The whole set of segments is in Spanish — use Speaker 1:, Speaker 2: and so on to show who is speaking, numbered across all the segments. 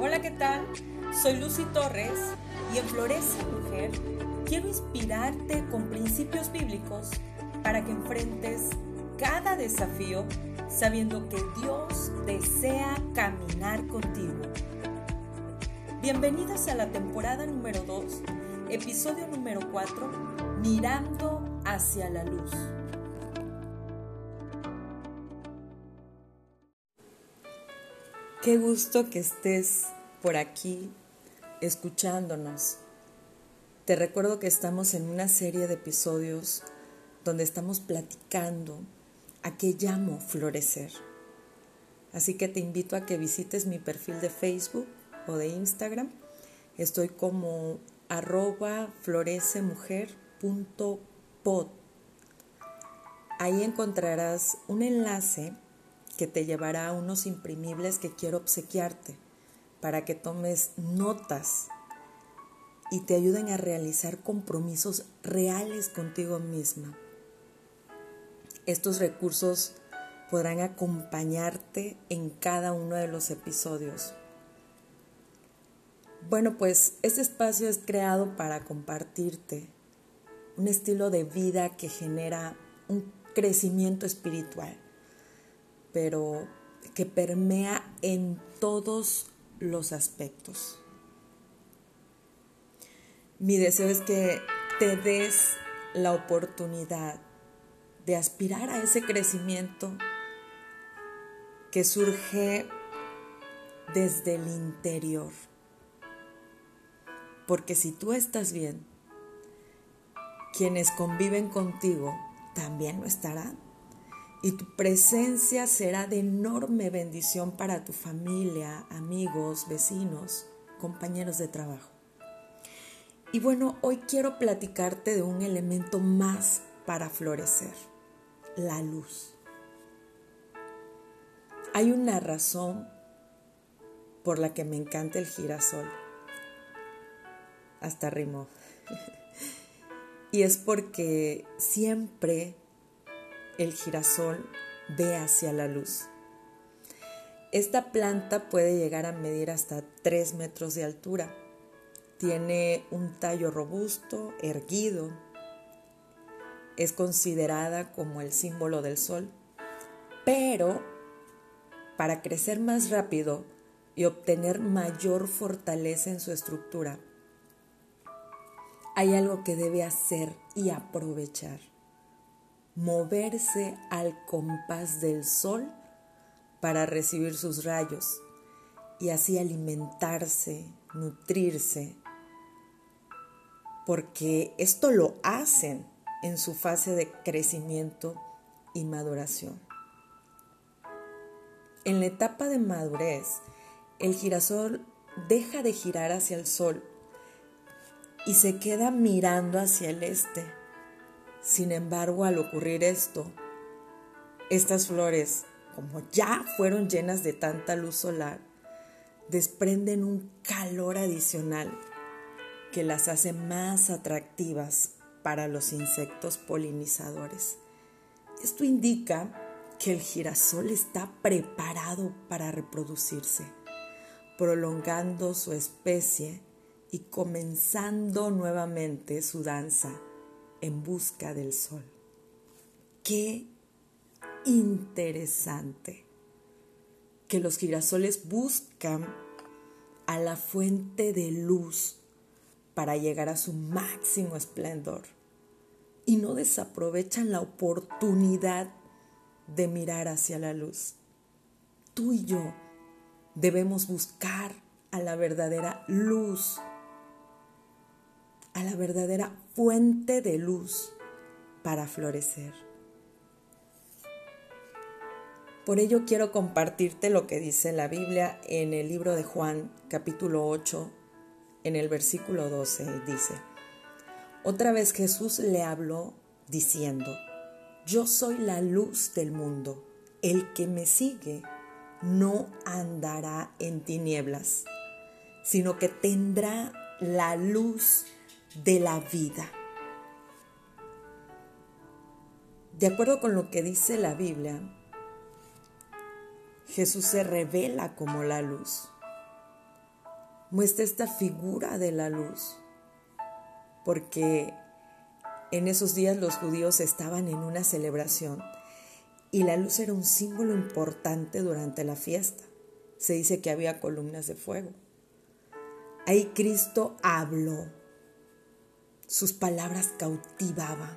Speaker 1: Hola, ¿qué tal? Soy Lucy Torres y en Florece Mujer quiero inspirarte con principios bíblicos para que enfrentes cada desafío sabiendo que Dios desea caminar contigo. Bienvenidos a la temporada número 2, episodio número 4, Mirando hacia la luz. Qué gusto que estés por aquí escuchándonos. Te recuerdo que estamos en una serie de episodios donde estamos platicando a qué llamo florecer. Así que te invito a que visites mi perfil de Facebook o de Instagram. Estoy como arroba florecemujer.pod. Ahí encontrarás un enlace que te llevará a unos imprimibles que quiero obsequiarte para que tomes notas y te ayuden a realizar compromisos reales contigo misma. Estos recursos podrán acompañarte en cada uno de los episodios. Bueno, pues este espacio es creado para compartirte un estilo de vida que genera un crecimiento espiritual pero que permea en todos los aspectos. Mi deseo es que te des la oportunidad de aspirar a ese crecimiento que surge desde el interior. Porque si tú estás bien, quienes conviven contigo también lo estarán y tu presencia será de enorme bendición para tu familia, amigos, vecinos, compañeros de trabajo. Y bueno, hoy quiero platicarte de un elemento más para florecer, la luz. Hay una razón por la que me encanta el girasol. Hasta rimó. y es porque siempre el girasol ve hacia la luz. Esta planta puede llegar a medir hasta 3 metros de altura. Tiene un tallo robusto, erguido. Es considerada como el símbolo del sol. Pero para crecer más rápido y obtener mayor fortaleza en su estructura, hay algo que debe hacer y aprovechar moverse al compás del sol para recibir sus rayos y así alimentarse, nutrirse, porque esto lo hacen en su fase de crecimiento y maduración. En la etapa de madurez, el girasol deja de girar hacia el sol y se queda mirando hacia el este sin embargo, al ocurrir esto, estas flores, como ya fueron llenas de tanta luz solar, desprenden un calor adicional que las hace más atractivas para los insectos polinizadores. Esto indica que el girasol está preparado para reproducirse, prolongando su especie y comenzando nuevamente su danza en busca del sol. Qué interesante que los girasoles buscan a la fuente de luz para llegar a su máximo esplendor y no desaprovechan la oportunidad de mirar hacia la luz. Tú y yo debemos buscar a la verdadera luz a la verdadera fuente de luz para florecer. Por ello quiero compartirte lo que dice la Biblia en el libro de Juan capítulo 8, en el versículo 12, dice, otra vez Jesús le habló diciendo, yo soy la luz del mundo, el que me sigue no andará en tinieblas, sino que tendrá la luz de la vida. De acuerdo con lo que dice la Biblia, Jesús se revela como la luz. muestra esta figura de la luz, porque en esos días los judíos estaban en una celebración y la luz era un símbolo importante durante la fiesta. Se dice que había columnas de fuego. Ahí Cristo habló. Sus palabras cautivaban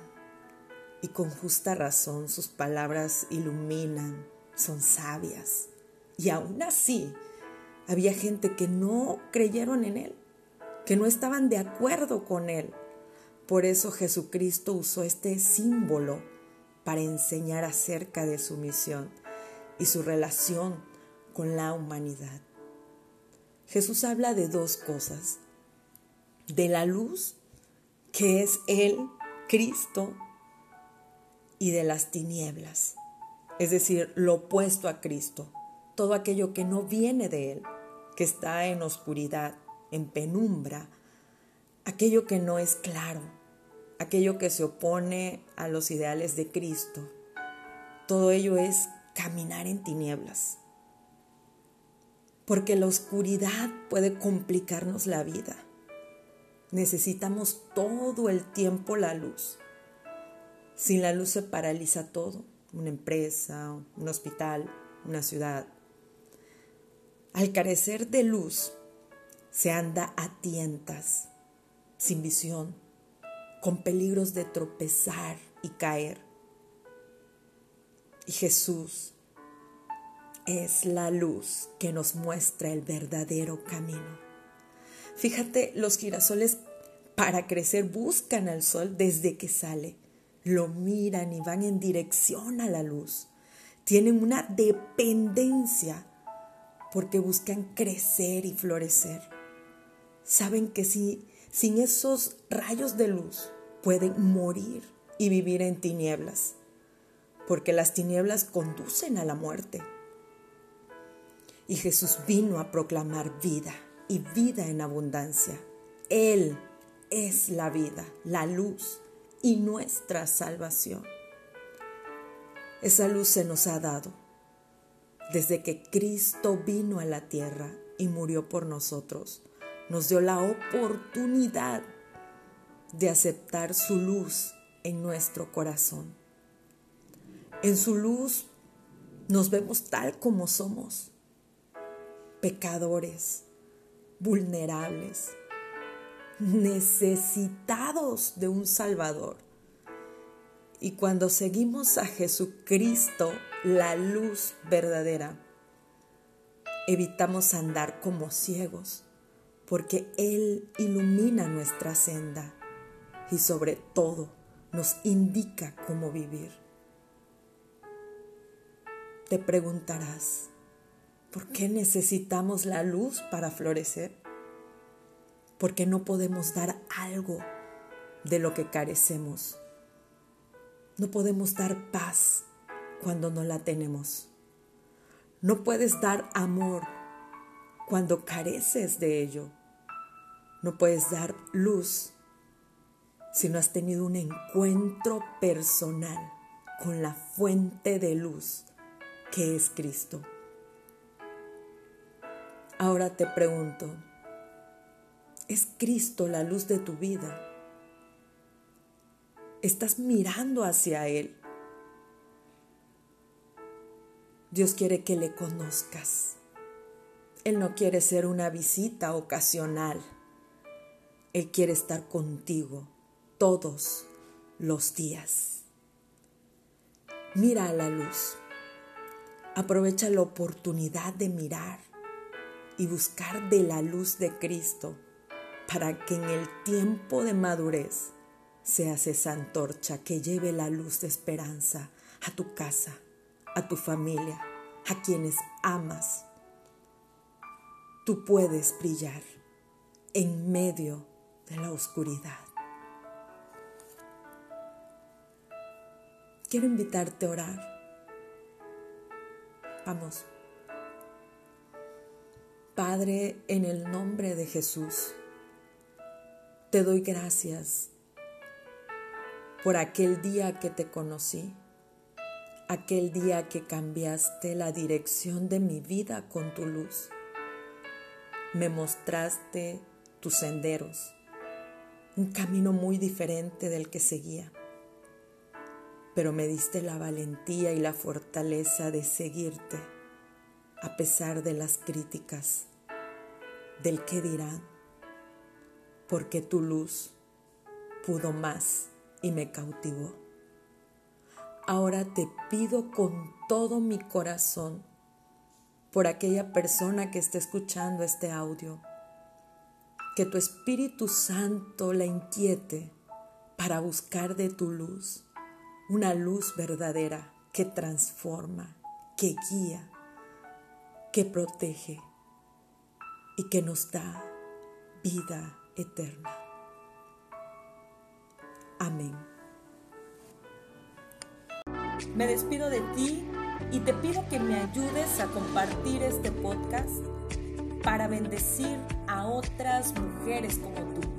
Speaker 1: y con justa razón sus palabras iluminan, son sabias. Y aún así, había gente que no creyeron en Él, que no estaban de acuerdo con Él. Por eso Jesucristo usó este símbolo para enseñar acerca de su misión y su relación con la humanidad. Jesús habla de dos cosas, de la luz, que es Él, Cristo, y de las tinieblas, es decir, lo opuesto a Cristo, todo aquello que no viene de Él que está en oscuridad, en penumbra, aquello que no es claro, aquello que se opone a los ideales de Cristo. Todo ello es caminar en tinieblas. Porque la oscuridad puede complicarnos la vida. Necesitamos todo el tiempo la luz. Sin la luz se paraliza todo, una empresa, un hospital, una ciudad. Al carecer de luz, se anda a tientas, sin visión, con peligros de tropezar y caer. Y Jesús es la luz que nos muestra el verdadero camino. Fíjate, los girasoles para crecer buscan al sol desde que sale, lo miran y van en dirección a la luz. Tienen una dependencia porque buscan crecer y florecer. Saben que si, sin esos rayos de luz pueden morir y vivir en tinieblas, porque las tinieblas conducen a la muerte. Y Jesús vino a proclamar vida y vida en abundancia. Él es la vida, la luz y nuestra salvación. Esa luz se nos ha dado desde que Cristo vino a la tierra y murió por nosotros, nos dio la oportunidad de aceptar su luz en nuestro corazón. En su luz nos vemos tal como somos, pecadores, vulnerables, necesitados de un Salvador. Y cuando seguimos a Jesucristo, la luz verdadera, evitamos andar como ciegos, porque Él ilumina nuestra senda y sobre todo nos indica cómo vivir. Te preguntarás, ¿por qué necesitamos la luz para florecer? Porque no podemos dar algo de lo que carecemos no podemos dar paz cuando no la tenemos. No puedes dar amor cuando careces de ello. No puedes dar luz si no has tenido un encuentro personal con la fuente de luz que es Cristo. Ahora te pregunto, ¿es Cristo la luz de tu vida? estás mirando hacia Él. Dios quiere que le conozcas. Él no quiere ser una visita ocasional. Él quiere estar contigo todos los días. Mira a la luz. Aprovecha la oportunidad de mirar y buscar de la luz de Cristo para que en el tiempo de madurez seas esa antorcha que lleve la luz de esperanza a tu casa, a tu familia, a quienes amas. Tú puedes brillar en medio de la oscuridad. Quiero invitarte a orar. Vamos. Padre, en el nombre de Jesús, te doy gracias por aquel día que te conocí, aquel día que cambiaste la dirección de mi vida con tu luz. me mostraste tus senderos, un camino muy diferente del que seguía, pero me diste la valentía y la fortaleza de seguirte a pesar de las críticas, del que dirán, porque tu luz pudo más y me cautivó. Ahora te pido con todo mi corazón por aquella persona que esté escuchando este audio, que tu Espíritu Santo la inquiete para buscar de tu luz, una luz verdadera que transforma, que guía, que protege y que nos da vida eterna. Amén. Me despido de ti y te pido que me ayudes a compartir este podcast para bendecir a otras mujeres como tú.